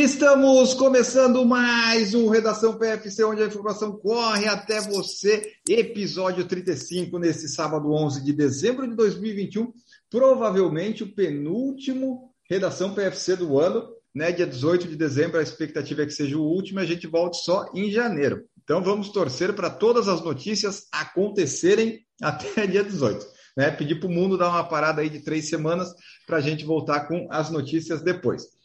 Estamos começando mais um Redação PFC, onde a informação corre até você. Episódio 35, nesse sábado 11 de dezembro de 2021. Provavelmente o penúltimo Redação PFC do ano, né? Dia 18 de dezembro, a expectativa é que seja o último a gente volte só em janeiro. Então vamos torcer para todas as notícias acontecerem até dia 18. Né? Pedir para o mundo dar uma parada aí de três semanas para a gente voltar com as notícias depois.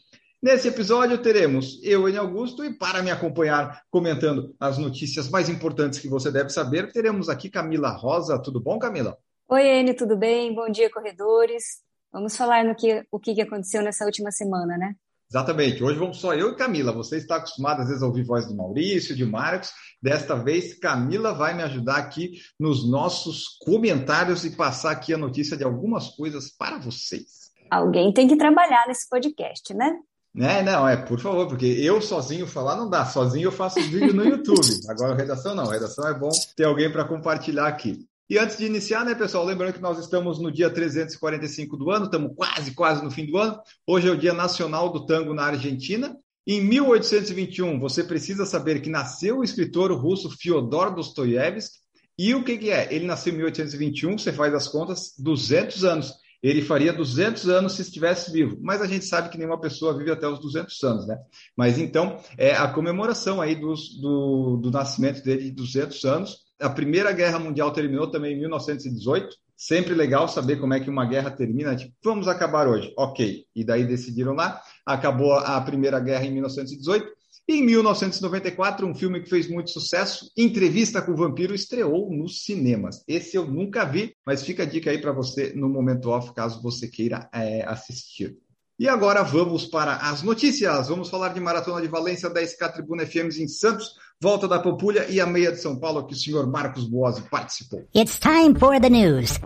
Nesse episódio teremos eu, Enio Augusto, e para me acompanhar comentando as notícias mais importantes que você deve saber, teremos aqui Camila Rosa. Tudo bom, Camila? Oi, Enio, tudo bem? Bom dia, corredores. Vamos falar no que, o que aconteceu nessa última semana, né? Exatamente. Hoje vamos só eu e Camila. Você está acostumado às vezes a ouvir voz do Maurício, de Marcos. Desta vez, Camila vai me ajudar aqui nos nossos comentários e passar aqui a notícia de algumas coisas para vocês. Alguém tem que trabalhar nesse podcast, né? Né? Não, é, por favor, porque eu sozinho falar não dá. Sozinho eu faço os vídeos no YouTube. Agora, redação não. Redação é bom ter alguém para compartilhar aqui. E antes de iniciar, né, pessoal, lembrando que nós estamos no dia 345 do ano, estamos quase, quase no fim do ano. Hoje é o Dia Nacional do Tango na Argentina. Em 1821, você precisa saber que nasceu o escritor russo Fyodor Dostoiévski. E o que, que é? Ele nasceu em 1821, você faz as contas, 200 anos ele faria 200 anos se estivesse vivo. Mas a gente sabe que nenhuma pessoa vive até os 200 anos, né? Mas então, é a comemoração aí dos, do, do nascimento dele de 200 anos. A Primeira Guerra Mundial terminou também em 1918. Sempre legal saber como é que uma guerra termina. Tipo, vamos acabar hoje. Ok. E daí decidiram lá. Acabou a Primeira Guerra em 1918. Em 1994, um filme que fez muito sucesso, Entrevista com o Vampiro, estreou nos cinemas. Esse eu nunca vi, mas fica a dica aí para você no momento off, caso você queira é, assistir. E agora vamos para as notícias. Vamos falar de Maratona de Valência, 10K Tribuna FMs em Santos, Volta da Pampulha e a Meia de São Paulo, que o senhor Marcos Boazzi participou. It's time for the news.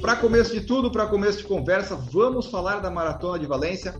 Para começo de tudo, para começo de conversa, vamos falar da Maratona de Valência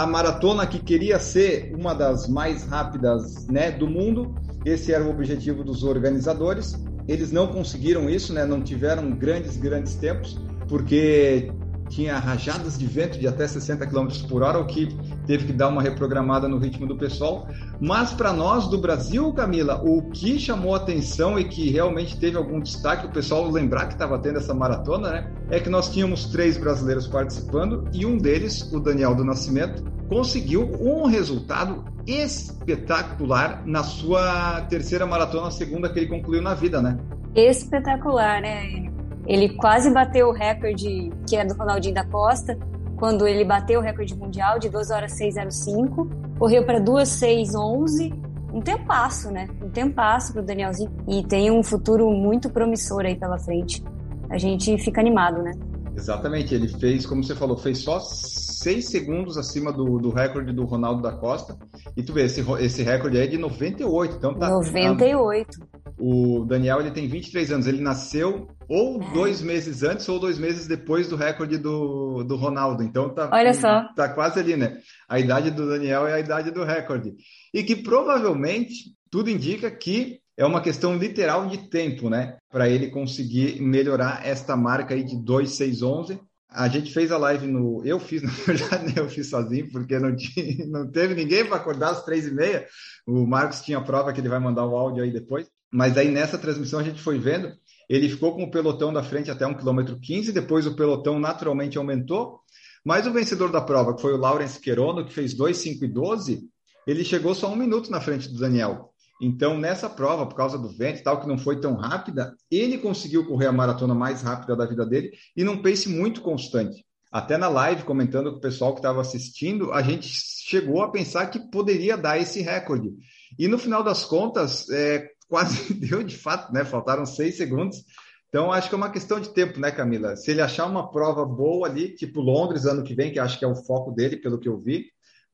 a maratona que queria ser uma das mais rápidas né, do mundo. Esse era o objetivo dos organizadores. Eles não conseguiram isso, né, não tiveram grandes, grandes tempos, porque tinha rajadas de vento de até 60 km por hora, o que teve que dar uma reprogramada no ritmo do pessoal. Mas para nós do Brasil, Camila, o que chamou atenção e que realmente teve algum destaque, o pessoal lembrar que estava tendo essa maratona, né? É que nós tínhamos três brasileiros participando e um deles, o Daniel do Nascimento, conseguiu um resultado espetacular na sua terceira maratona, a segunda que ele concluiu na vida, né? Espetacular, né? Ele quase bateu o recorde que é do Ronaldinho da Costa, quando ele bateu o recorde mundial de 2 horas 605, correu para 2 611, um tempasso, né? Um tempasso para o Danielzinho e tem um futuro muito promissor aí pela frente. A gente fica animado, né? Exatamente, ele fez, como você falou, fez só 6 segundos acima do, do recorde do Ronaldo da Costa. E tu vê, esse, esse recorde é de 98, então tá. 98. Tá, o Daniel ele tem 23 anos, ele nasceu ou é. dois meses antes ou dois meses depois do recorde do, do Ronaldo. Então tá, Olha só. tá quase ali, né? A idade do Daniel é a idade do recorde. E que provavelmente tudo indica que é uma questão literal de tempo, né? Para ele conseguir melhorar esta marca aí de 2,611. A gente fez a live no. Eu fiz, na verdade, eu fiz sozinho, porque não, tinha, não teve ninguém para acordar às três e meia. O Marcos tinha prova que ele vai mandar o áudio aí depois. Mas aí nessa transmissão a gente foi vendo, ele ficou com o pelotão da frente até 1 km 15, depois o pelotão naturalmente aumentou, mas o vencedor da prova, que foi o Lawrence Querono, que fez 2, 5 e 12, ele chegou só um minuto na frente do Daniel. Então, nessa prova, por causa do vento e tal, que não foi tão rápida, ele conseguiu correr a maratona mais rápida da vida dele e num pace muito constante. Até na live, comentando com o pessoal que estava assistindo, a gente chegou a pensar que poderia dar esse recorde. E no final das contas, é, quase deu de fato, né? Faltaram seis segundos. Então, acho que é uma questão de tempo, né, Camila? Se ele achar uma prova boa ali, tipo Londres ano que vem, que acho que é o foco dele, pelo que eu vi,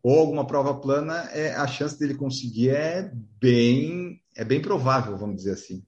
ou alguma prova plana, é, a chance dele conseguir é bem, é bem provável, vamos dizer assim.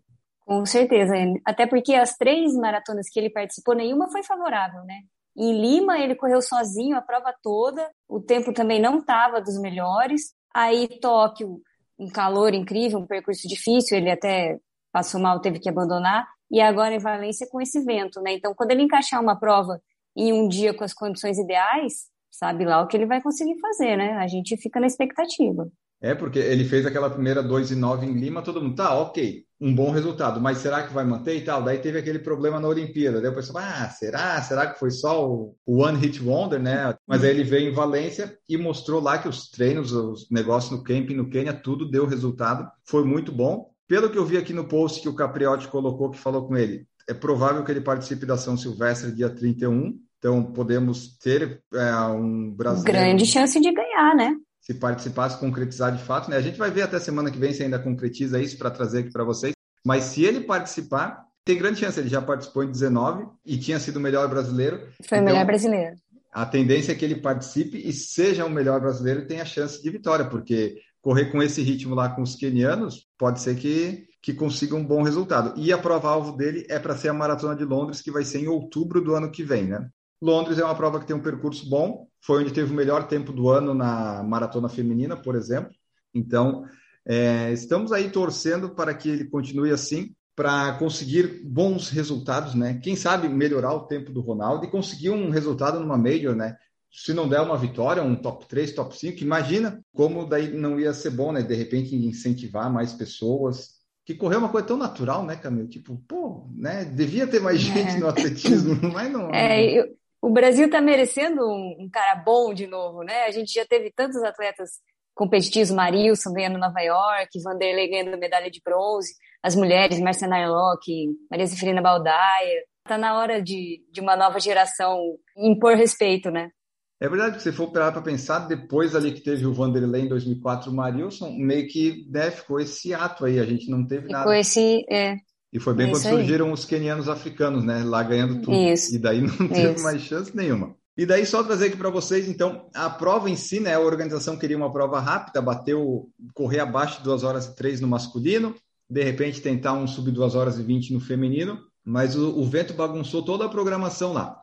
Com certeza, até porque as três maratonas que ele participou, nenhuma foi favorável, né? Em Lima, ele correu sozinho a prova toda, o tempo também não estava dos melhores. Aí, Tóquio, um calor incrível, um percurso difícil, ele até passou mal, teve que abandonar. E agora em Valência com esse vento, né? Então, quando ele encaixar uma prova em um dia com as condições ideais, sabe lá o que ele vai conseguir fazer, né? A gente fica na expectativa. É, porque ele fez aquela primeira 2 e 9 em Lima, todo mundo, tá, ok, um bom resultado, mas será que vai manter e tal? Daí teve aquele problema na Olimpíada, daí o pessoal, ah, será? Será que foi só o One Hit Wonder, né? Mas aí ele veio em Valência e mostrou lá que os treinos, os negócios no camping no Quênia, tudo deu resultado, foi muito bom. Pelo que eu vi aqui no post que o Capriotti colocou, que falou com ele, é provável que ele participe da São Silvestre dia 31, então podemos ter é, um brasileiro... Grande chance de ganhar, né? Se participasse, concretizar de fato. Né? A gente vai ver até semana que vem se ainda concretiza isso para trazer aqui para vocês. Mas se ele participar, tem grande chance. Ele já participou em 19 e tinha sido o melhor brasileiro. Foi o então, melhor brasileiro. A tendência é que ele participe e seja o melhor brasileiro e tenha chance de vitória, porque correr com esse ritmo lá com os quenianos pode ser que, que consiga um bom resultado. E a prova-alvo dele é para ser a Maratona de Londres, que vai ser em outubro do ano que vem, né? Londres é uma prova que tem um percurso bom, foi onde teve o melhor tempo do ano na maratona feminina, por exemplo. Então, é, estamos aí torcendo para que ele continue assim, para conseguir bons resultados, né? Quem sabe melhorar o tempo do Ronaldo e conseguir um resultado numa Major, né? Se não der uma vitória, um top 3, top 5, imagina como daí não ia ser bom, né? De repente incentivar mais pessoas. Que correr é uma coisa tão natural, né, Camilo? Tipo, pô, né? Devia ter mais gente é. no atletismo, mas não. É, eu, o Brasil está merecendo um, um, cara bom de novo, né? A gente já teve tantos atletas competitivos, Marilson ganhando Nova York, Vanderlei ganhando medalha de bronze, as mulheres, Marcia Nairlock, Maria Zefirina Baldaia. Está na hora de, de uma nova geração impor respeito, né? É verdade que se for parar para pensar, depois ali que teve o Vanderlei em 2004, o Marilson, meio que né, ficou esse ato aí, a gente não teve nada. Ficou esse, é, e foi bem é quando surgiram os quenianos africanos, né? Lá ganhando tudo. Isso. E daí não teve Isso. mais chance nenhuma. E daí só trazer aqui para vocês, então, a prova em si, né? A organização queria uma prova rápida, bateu, correr abaixo de 2 horas e 3 no masculino, de repente tentar um sub 2 horas e 20 no feminino, mas o, o vento bagunçou toda a programação lá.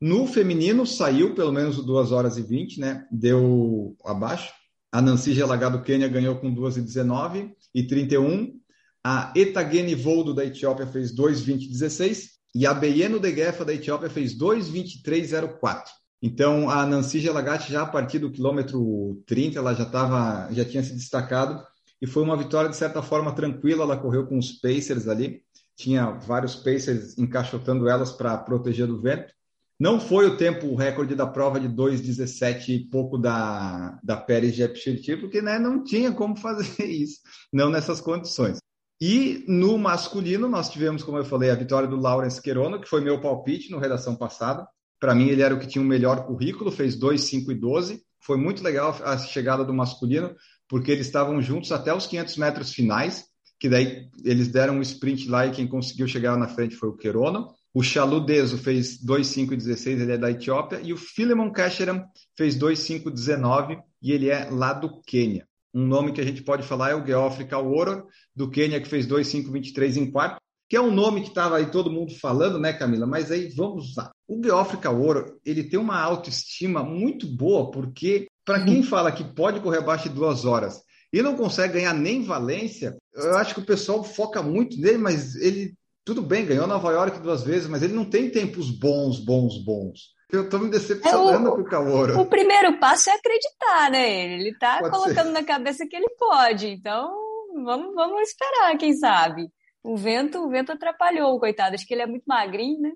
No feminino saiu pelo menos o 2 horas e 20, né? Deu abaixo. A Nancy Gelagado Quênia ganhou com 2 e 19 e 31. A Etagene Voldo da Etiópia fez 2,20,16 e a Beyeno Degefa da Etiópia fez 2,23,04. Então a Nancy Gelagati já a partir do quilômetro 30 ela já estava já tinha se destacado e foi uma vitória de certa forma tranquila, ela correu com os pacers ali, tinha vários pacers encaixotando elas para proteger do vento. Não foi o tempo recorde da prova de 2,17 e pouco da, da Pérez Jepchirti, porque né, não tinha como fazer isso, não nessas condições. E no masculino, nós tivemos, como eu falei, a vitória do Lawrence Querono, que foi meu palpite no redação passada. Para mim, ele era o que tinha o melhor currículo, fez 2, 5 e 12. Foi muito legal a chegada do masculino, porque eles estavam juntos até os 500 metros finais, que daí eles deram um sprint lá e quem conseguiu chegar na frente foi o Querono. O Chaludeso fez 2, 5 e 16, ele é da Etiópia. E o Philemon Kasheram fez 2, 5 19 e ele é lá do Quênia. Um nome que a gente pode falar é o Geoffrey Kauoro, do Quênia, que fez 2,523 em quarto, que é um nome que estava aí todo mundo falando, né, Camila? Mas aí vamos lá. O Geoffrey Kauoro, ele tem uma autoestima muito boa, porque para quem fala que pode correr abaixo de duas horas e não consegue ganhar nem Valência, eu acho que o pessoal foca muito nele, mas ele, tudo bem, ganhou Nova York duas vezes, mas ele não tem tempos bons, bons, bons. Eu tô me decepcionando é o, com o Kaoro. O primeiro passo é acreditar, né? Ele tá pode colocando ser. na cabeça que ele pode. Então, vamos, vamos esperar, quem sabe. O vento, o vento atrapalhou, coitado. Acho que ele é muito magrinho, né?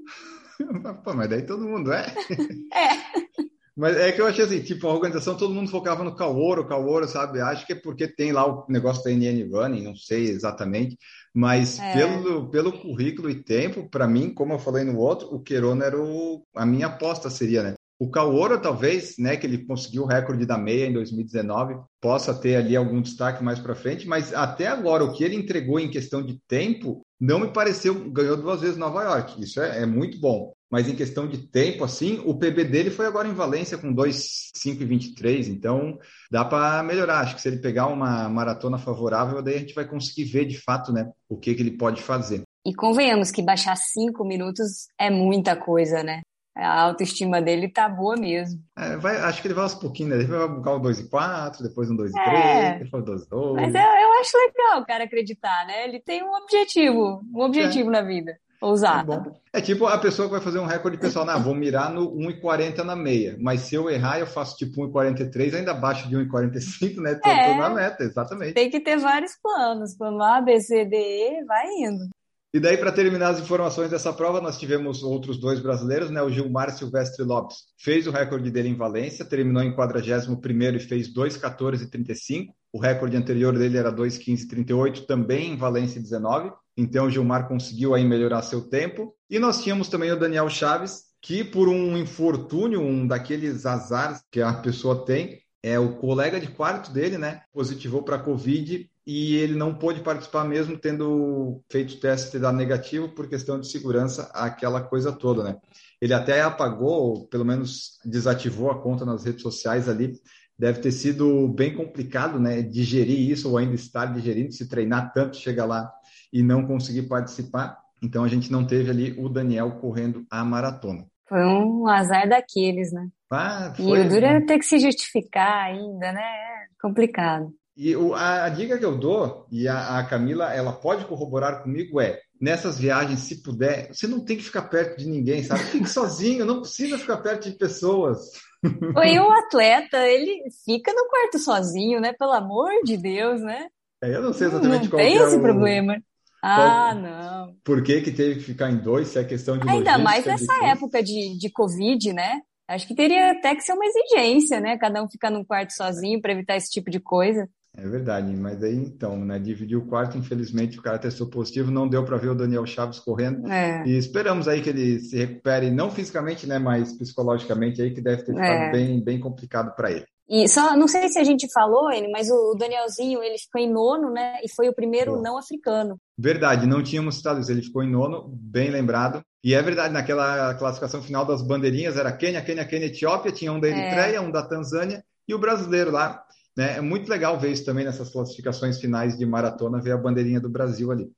Pô, mas daí todo mundo é. é. Mas é que eu achei assim, tipo, a organização, todo mundo focava no Kaoro, Kaoro, sabe? Acho que é porque tem lá o negócio da NN Running, não sei exatamente. Mas é. pelo, pelo currículo e tempo, para mim, como eu falei no outro, o Querono era o, a minha aposta seria, né? O Kaoro, talvez, né, que ele conseguiu o recorde da meia em 2019, possa ter ali algum destaque mais para frente, mas até agora o que ele entregou em questão de tempo não me pareceu. Ganhou duas vezes Nova York, isso é, é muito bom mas em questão de tempo, assim, o PB dele foi agora em Valência com 2,5 então dá para melhorar. Acho que se ele pegar uma maratona favorável, daí a gente vai conseguir ver de fato, né, o que, que ele pode fazer. E convenhamos que baixar cinco minutos é muita coisa, né? A autoestima dele tá boa mesmo. É, vai, acho que ele vai aos pouquinhos, né? Ele vai buscar o 2 e 4, depois um 2 e 3, é, depois 2 e 2. Mas eu, eu, acho legal o cara acreditar, né? Ele tem um objetivo, um objetivo é. na vida. Ousado. É, é, tipo a pessoa que vai fazer um recorde pessoal, não, vou mirar no 1,40 na meia, mas se eu errar, eu faço tipo 1,43, ainda abaixo de 1,45, né? Tô, é, tô na meta, exatamente. Tem que ter vários planos, plano A, B, C, D, E, vai indo. E daí, para terminar as informações dessa prova, nós tivemos outros dois brasileiros, né? O Gilmar Silvestre Lopes fez o recorde dele em Valência, terminou em 41 e fez 2,14,35. O recorde anterior dele era 2,15,38, também em Valência 19. Então, o Gilmar conseguiu aí melhorar seu tempo. E nós tínhamos também o Daniel Chaves, que por um infortúnio, um daqueles azares que a pessoa tem, é o colega de quarto dele, né? Positivou para Covid e ele não pôde participar mesmo tendo feito o teste da negativo por questão de segurança, aquela coisa toda, né? Ele até apagou, pelo menos desativou a conta nas redes sociais ali. Deve ter sido bem complicado, né? Digerir isso ou ainda estar digerindo, se treinar tanto, chegar lá e não conseguir participar. Então a gente não teve ali o Daniel correndo a maratona. Foi um azar daqueles, né? Ah, foi, e o duro é ter que se justificar ainda, né? É complicado. E o, a, a, dica que eu dou, e a, a, Camila, ela pode corroborar comigo, é nessas viagens, se puder, você não tem que ficar perto de ninguém, sabe? Fique sozinho, não precisa ficar perto de pessoas. E o atleta, ele fica no quarto sozinho, né? Pelo amor de Deus, né? É, eu não sei exatamente não qual tem é esse o... problema. Ah, qual... não. Por que, que teve que ficar em dois? Se é questão de Ainda mais nessa época de, de Covid, né? Acho que teria até que ser uma exigência, né? Cada um ficar num quarto sozinho para evitar esse tipo de coisa. É verdade, mas aí então, né? Dividiu o quarto, infelizmente o cara testou positivo, não deu para ver o Daniel Chaves correndo. É. E esperamos aí que ele se recupere, não fisicamente, né? Mas psicologicamente aí, que deve ter ficado é. bem, bem complicado para ele. E só, não sei se a gente falou, ele, mas o Danielzinho, ele ficou em nono, né? E foi o primeiro não africano. Verdade, não tínhamos citado isso. Ele ficou em nono, bem lembrado. E é verdade, naquela classificação final das bandeirinhas era Quênia, Quênia, Quênia, Etiópia, tinha um da Eritreia, é. um da Tanzânia e o brasileiro lá. Né? É muito legal ver isso também nessas classificações finais de maratona, ver a bandeirinha do Brasil ali.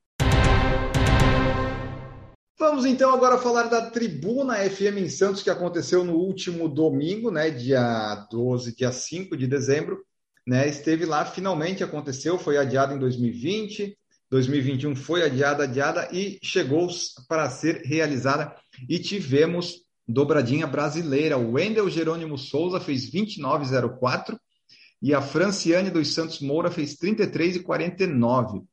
Vamos então agora falar da Tribuna FM em Santos, que aconteceu no último domingo, né, dia 12, dia 5 de dezembro. Né, esteve lá, finalmente aconteceu, foi adiado em 2020, 2021 foi adiada, adiada e chegou para ser realizada. E tivemos dobradinha brasileira. O Wendel Jerônimo Souza fez 29,04 e a Franciane dos Santos Moura fez 33,49.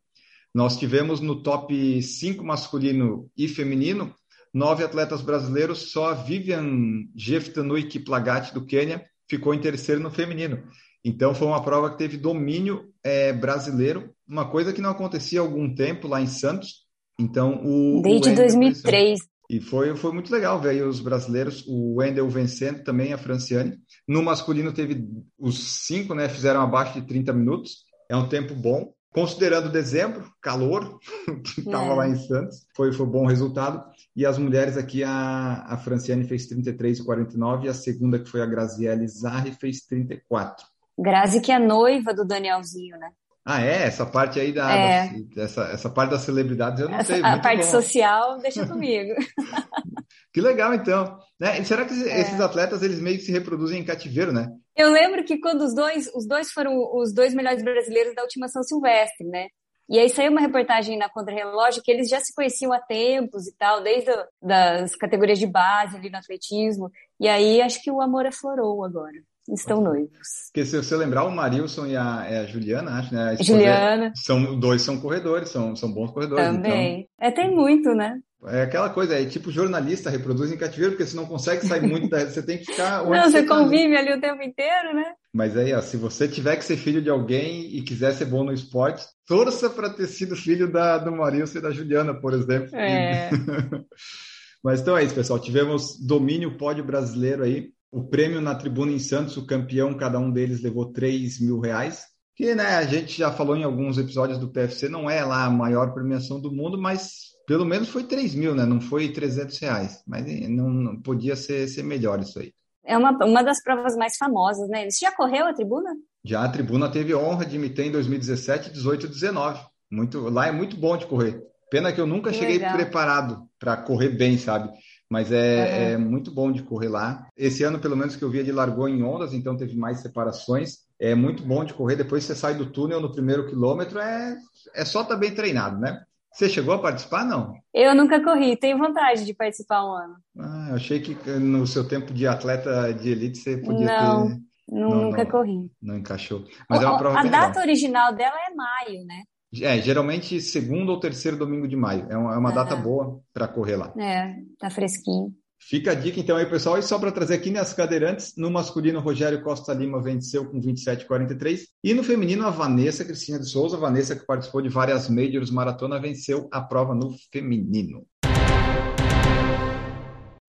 Nós tivemos no top 5 masculino e feminino nove atletas brasileiros, só a Vivian Jeftanui Kiplagat do Quênia ficou em terceiro no feminino. Então foi uma prova que teve domínio é, brasileiro, uma coisa que não acontecia há algum tempo lá em Santos. Então o desde o 2003 e foi, foi muito legal ver os brasileiros, o Wendel vencendo também a Franciane. No masculino teve os cinco, né? Fizeram abaixo de 30 minutos. É um tempo bom. Considerando dezembro, calor, que estava é. lá em Santos, foi, foi bom resultado. E as mulheres aqui, a, a Franciane fez 33,49 e a segunda, que foi a Graziele Zarri, fez 34. Grazi, que é noiva do Danielzinho, né? Ah, é? Essa parte aí da, é. da essa, essa parte das celebridades eu não essa, sei. A parte bom. social, deixa comigo. que legal, então. Né? E será que é. esses atletas eles meio que se reproduzem em cativeiro, né? Eu lembro que quando os dois, os dois foram os dois melhores brasileiros da última São Silvestre, né? E aí saiu uma reportagem na Contra-Relógio que eles já se conheciam há tempos e tal, desde a, das categorias de base ali no atletismo. E aí acho que o amor aflorou agora estão noivos. Porque se você lembrar, o Marilson e a, é a Juliana, acho, né? Juliana. São, dois são corredores, são, são bons corredores. Também. Então, é, tem muito, né? É aquela coisa, é tipo jornalista reproduz em cativeiro, porque você não consegue sair muito da. Você tem que ficar. Não, você, você convive tá ali o tempo inteiro, né? Mas aí, ó, se você tiver que ser filho de alguém e quiser ser bom no esporte, torça para ter sido filho da, do Marilson e da Juliana, por exemplo. É. Mas então é isso, pessoal. Tivemos domínio pódio brasileiro aí o prêmio na tribuna em Santos, o campeão, cada um deles levou 3 mil reais. Que né, a gente já falou em alguns episódios do PFC, não é lá a maior premiação do mundo, mas pelo menos foi 3 mil, né? Não foi 300 reais. Mas não, não podia ser, ser melhor isso aí. É uma, uma das provas mais famosas, né? Você já correu a tribuna? Já, a tribuna teve honra de me ter em 2017, 18 e 19. Muito, lá é muito bom de correr Pena que eu nunca Que cheguei legal. preparado para correr bem, sabe? Mas é, é muito bom de correr lá. Esse ano, pelo menos que eu vi, ele largou em ondas, então teve mais separações. É muito bom de correr. Depois você sai do túnel no primeiro quilômetro, é, é só estar bem treinado, né? Você chegou a participar? Não. Eu nunca corri, tenho vontade de participar um ano. Ah, eu achei que no seu tempo de atleta de elite você podia Não. ter. Nunca não. corri. Não encaixou. Mas é uma O- prova a data legal. original dela é maio, né? É, geralmente segundo ou terceiro domingo de maio. É uma, é uma data boa para correr lá. É, tá fresquinho. Fica a dica então aí, pessoal. E só para trazer aqui nas cadeirantes, no masculino, Rogério Costa Lima venceu com 27,43. E no feminino, a Vanessa Cristina de Souza, Vanessa que participou de várias majors maratona, venceu a prova no feminino.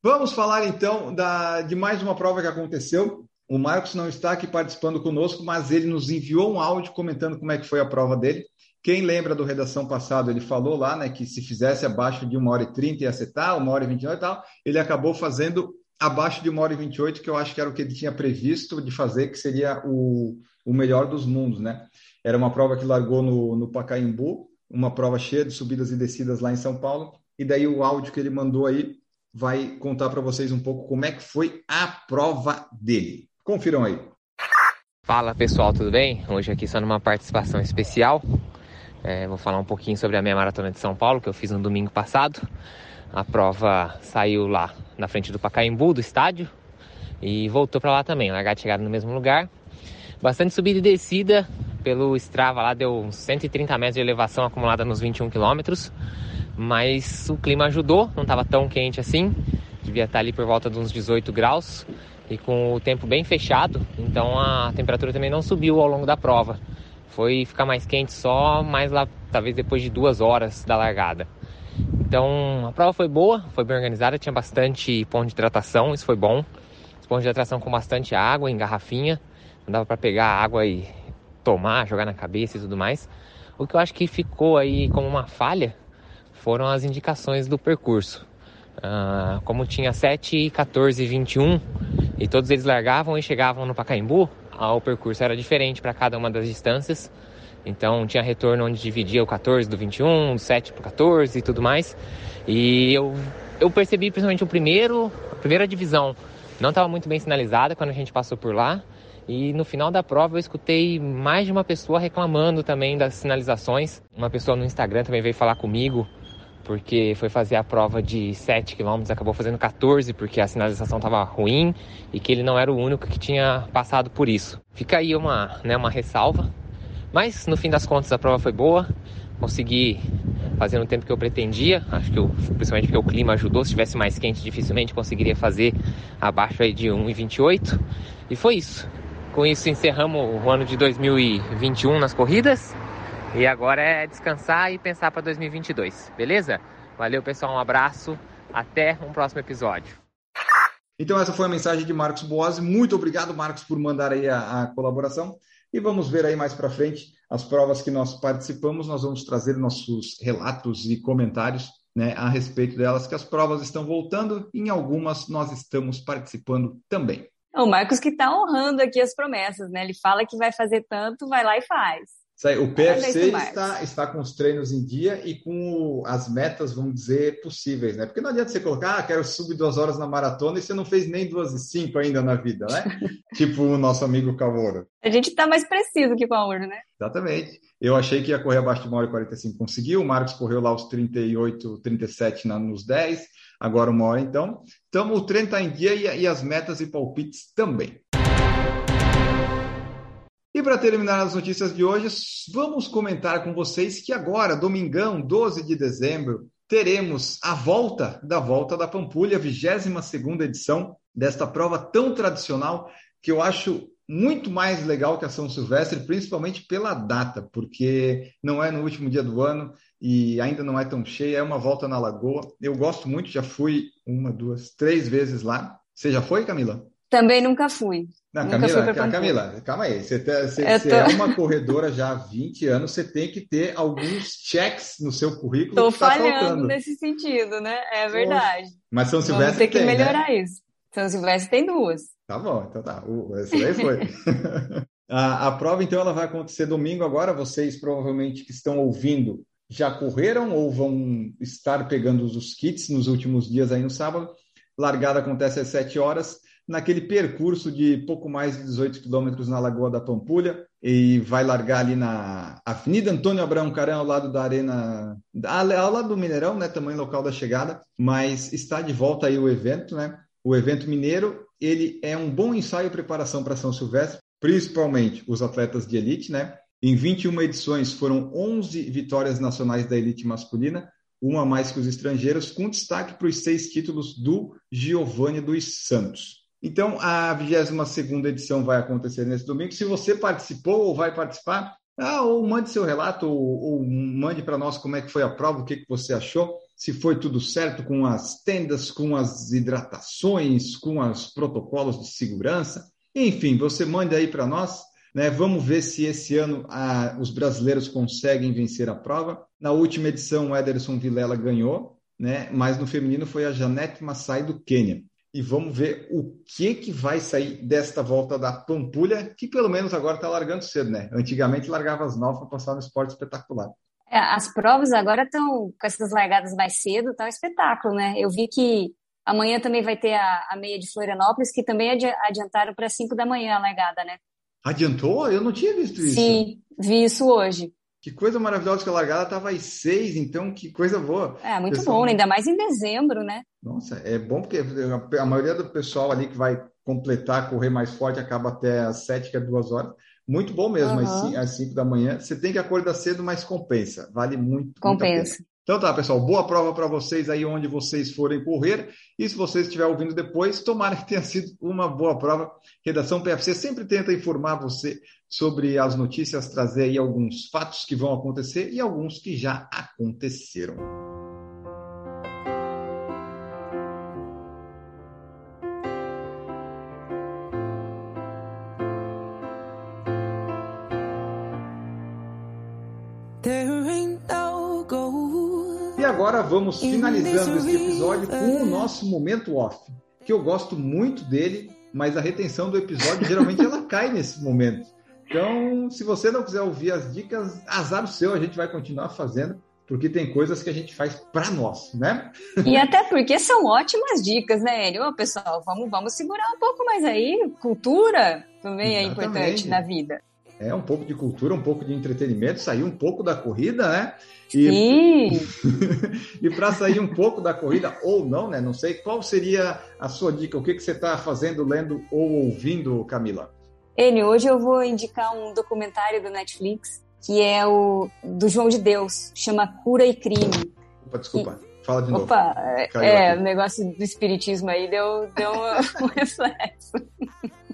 Vamos falar então da, de mais uma prova que aconteceu. O Marcos não está aqui participando conosco, mas ele nos enviou um áudio comentando como é que foi a prova dele. Quem lembra do redação passado, ele falou lá, né, que se fizesse abaixo de 1 hora e 30 ia ser tal, 1 hora e 29 e tal. Ele acabou fazendo abaixo de 1 hora e 28, que eu acho que era o que ele tinha previsto de fazer, que seria o, o melhor dos mundos, né? Era uma prova que largou no, no Pacaembu, uma prova cheia de subidas e descidas lá em São Paulo. E daí o áudio que ele mandou aí vai contar para vocês um pouco como é que foi a prova dele. Confiram aí. Fala pessoal, tudo bem? Hoje aqui só numa participação especial. É, vou falar um pouquinho sobre a minha maratona de São Paulo que eu fiz no domingo passado. A prova saiu lá na frente do Pacaembu, do estádio, e voltou para lá também. Largada e chegada no mesmo lugar. Bastante subida e descida. Pelo Strava lá deu uns 130 metros de elevação acumulada nos 21 quilômetros. Mas o clima ajudou, não estava tão quente assim. Devia estar ali por volta de uns 18 graus e com o tempo bem fechado, então a temperatura também não subiu ao longo da prova. Foi ficar mais quente só mais lá, talvez depois de duas horas da largada. Então a prova foi boa, foi bem organizada, tinha bastante ponto de hidratação, isso foi bom. Os pontos de hidratação com bastante água em garrafinha, não dava para pegar água e tomar, jogar na cabeça e tudo mais. O que eu acho que ficou aí como uma falha foram as indicações do percurso. Ah, como tinha 7, 14 e 21 e todos eles largavam e chegavam no Pacaembu, ah, o percurso era diferente para cada uma das distâncias. Então tinha retorno onde dividia o 14 do 21, o 7 para 14 e tudo mais. E eu, eu percebi principalmente o primeiro, a primeira divisão não estava muito bem sinalizada quando a gente passou por lá. E no final da prova eu escutei mais de uma pessoa reclamando também das sinalizações. Uma pessoa no Instagram também veio falar comigo porque foi fazer a prova de 7 km, acabou fazendo 14 porque a sinalização estava ruim e que ele não era o único que tinha passado por isso. Fica aí uma, né, uma ressalva, mas no fim das contas a prova foi boa, consegui fazer no tempo que eu pretendia, acho que eu, principalmente porque o clima ajudou, se estivesse mais quente dificilmente conseguiria fazer abaixo aí de 1,28 e foi isso. Com isso encerramos o ano de 2021 nas corridas. E agora é descansar e pensar para 2022, beleza? Valeu, pessoal, um abraço, até um próximo episódio. Então essa foi a mensagem de Marcos Boas. Muito obrigado, Marcos, por mandar aí a, a colaboração. E vamos ver aí mais para frente as provas que nós participamos. Nós vamos trazer nossos relatos e comentários né, a respeito delas, que as provas estão voltando. Em algumas nós estamos participando também. O Marcos que tá honrando aqui as promessas, né? Ele fala que vai fazer tanto, vai lá e faz. O PFC está, está com os treinos em dia e com o- as metas, vamos dizer, possíveis, né? Porque não adianta você colocar, ah, quero subir duas horas na maratona e você não fez nem duas e cinco ainda na vida, né? tipo o nosso amigo Cavouro. A gente tá mais preciso que a urna, né? Exatamente. Eu achei que ia correr abaixo de 1 hora e 45, conseguiu. O Marcos correu lá os 38, 37 na, nos 10, agora uma hora então. Então o treino está em dia e, e as metas e palpites também. E para terminar as notícias de hoje, vamos comentar com vocês que agora, domingão, 12 de dezembro, teremos a volta da Volta da Pampulha, 22ª edição desta prova tão tradicional que eu acho muito mais legal que a São Silvestre, principalmente pela data, porque não é no último dia do ano e ainda não é tão cheia, é uma volta na Lagoa. Eu gosto muito, já fui uma, duas, três vezes lá. Você já foi, Camila? Também nunca fui. Não, Nunca Camila, fui. Camila, calma aí. Você, tá- você- você tô- é uma corredora já há 20 anos, você tem que ter alguns checks no seu currículo que tá falhando nesse sentido, né? É verdade. Mas São Vamos Silvestre ter que tem, né? melhorar isso. São Silvestre tem duas. Tá bom, então tá. Uh, essa daí foi. a, a prova, então, ela vai acontecer domingo agora. Vocês provavelmente que estão ouvindo já correram ou vão estar pegando os kits nos últimos dias aí no sábado. Largada acontece às 7 horas, naquele percurso de pouco mais de 18 quilômetros na Lagoa da Pampulha, e vai largar ali na Avenida Antônio Abraão Caran, ao lado da Arena, ao lado do Mineirão, né, tamanho local da chegada, mas está de volta aí o evento, né? O evento mineiro, ele é um bom ensaio e preparação para São Silvestre, principalmente os atletas de elite, né? Em 21 edições foram 11 vitórias nacionais da elite masculina, uma mais que os estrangeiros, com destaque para os seis títulos do Giovanni dos Santos. Então, a 22 edição vai acontecer nesse domingo. Se você participou ou vai participar, ah, ou mande seu relato, ou, ou mande para nós como é que foi a prova, o que, que você achou, se foi tudo certo com as tendas, com as hidratações, com os protocolos de segurança. Enfim, você mande aí para nós. Né? Vamos ver se esse ano a, os brasileiros conseguem vencer a prova. Na última edição, o Ederson Vilela ganhou, né? mas no feminino foi a Janete Massai do Quênia. E vamos ver o que, que vai sair desta volta da Pampulha, que pelo menos agora está largando cedo, né? Antigamente largava as nove para passar no esporte espetacular. É, as provas agora estão com essas largadas mais cedo, tá um espetáculo, né? Eu vi que amanhã também vai ter a, a meia de Florianópolis, que também adiantaram para 5 da manhã a largada, né? Adiantou? Eu não tinha visto isso. Sim, vi isso hoje. Que coisa maravilhosa que a largada estava às seis, então que coisa boa. É, muito pessoal... bom, ainda mais em dezembro, né? Nossa, é bom porque a maioria do pessoal ali que vai completar, correr mais forte, acaba até às sete, que é duas horas. Muito bom mesmo, uhum. às cinco da manhã. Você tem que acordar cedo, mas compensa. Vale muito. Compensa. Então tá, pessoal, boa prova para vocês aí onde vocês forem correr. E se vocês estiverem ouvindo depois, tomara que tenha sido uma boa prova. Redação PFC sempre tenta informar você sobre as notícias, trazer aí alguns fatos que vão acontecer e alguns que já aconteceram. Vamos finalizando este episódio com o nosso momento off, que eu gosto muito dele, mas a retenção do episódio geralmente ela cai nesse momento. Então, se você não quiser ouvir as dicas, azar o seu, a gente vai continuar fazendo, porque tem coisas que a gente faz para nós, né? E até porque são ótimas dicas, né? Ô, pessoal, vamos, vamos segurar um pouco mais aí. Cultura também Exatamente. é importante na vida. É um pouco de cultura, um pouco de entretenimento, sair um pouco da corrida, né? E, e para sair um pouco da corrida, ou não, né? Não sei, qual seria a sua dica? O que, que você está fazendo, lendo ou ouvindo, Camila? Enio, hoje eu vou indicar um documentário do Netflix, que é o do João de Deus, chama Cura e Crime. Opa, desculpa. E... Fala de novo. Opa, é, o negócio do espiritismo aí deu, deu um reflexo.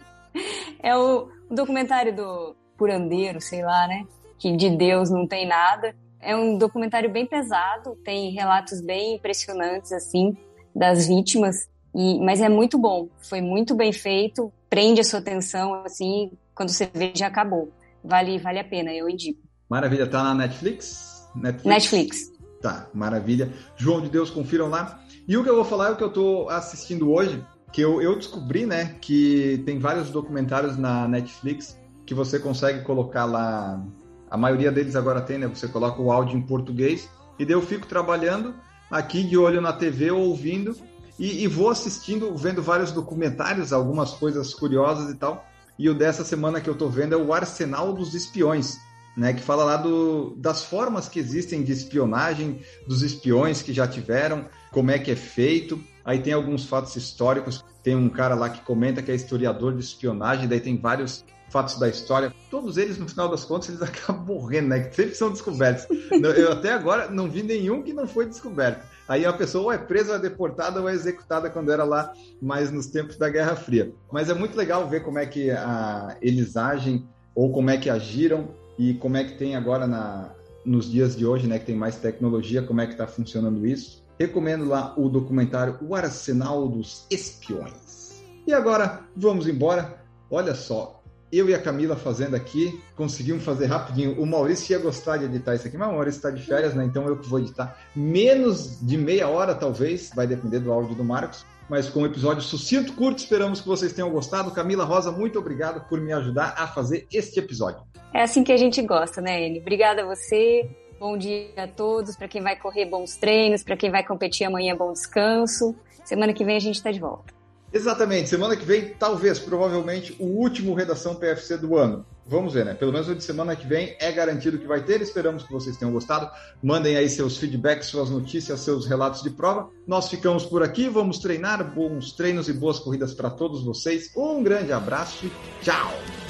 É o, o documentário do curandeiro, sei lá, né? Que de Deus não tem nada. É um documentário bem pesado, tem relatos bem impressionantes, assim, das vítimas. E, mas é muito bom, foi muito bem feito, prende a sua atenção, assim, quando você vê já acabou. Vale, vale a pena, eu indico. Maravilha, tá na Netflix? Netflix? Netflix. Tá, maravilha. João de Deus, confiram lá. E o que eu vou falar é o que eu tô assistindo hoje, que eu, eu descobri, né, que tem vários documentários na Netflix que você consegue colocar lá. A maioria deles agora tem, né? Você coloca o áudio em português e daí eu fico trabalhando aqui de olho na TV ouvindo e, e vou assistindo, vendo vários documentários, algumas coisas curiosas e tal. E o dessa semana que eu tô vendo é o Arsenal dos Espiões, né, que fala lá do, das formas que existem de espionagem, dos espiões que já tiveram, como é que é feito. Aí tem alguns fatos históricos. Tem um cara lá que comenta que é historiador de espionagem, daí tem vários fatos da história, todos eles, no final das contas, eles acabam morrendo, né? Que sempre são descobertos. Eu até agora não vi nenhum que não foi descoberto. Aí a pessoa ou é presa, ou é deportada, ou é executada quando era lá mais nos tempos da Guerra Fria. Mas é muito legal ver como é que a, eles agem, ou como é que agiram, e como é que tem agora na, nos dias de hoje, né? Que tem mais tecnologia, como é que está funcionando isso. Recomendo lá o documentário O Arsenal dos Espiões. E agora, vamos embora. Olha só, eu e a Camila fazendo aqui, conseguimos fazer rapidinho. O Maurício ia gostar de editar isso aqui, mas o Maurício está de férias, né? Então eu que vou editar. Menos de meia hora, talvez, vai depender do áudio do Marcos. Mas com um episódio sucinto, curto, esperamos que vocês tenham gostado. Camila Rosa, muito obrigado por me ajudar a fazer este episódio. É assim que a gente gosta, né, Ele? Obrigada a você. Bom dia a todos. Para quem vai correr, bons treinos. Para quem vai competir amanhã, bom descanso. Semana que vem a gente está de volta. Exatamente. Semana que vem, talvez, provavelmente, o último Redação PFC do ano. Vamos ver, né? Pelo menos o de semana que vem é garantido que vai ter. Esperamos que vocês tenham gostado. Mandem aí seus feedbacks, suas notícias, seus relatos de prova. Nós ficamos por aqui. Vamos treinar. Bons treinos e boas corridas para todos vocês. Um grande abraço e tchau!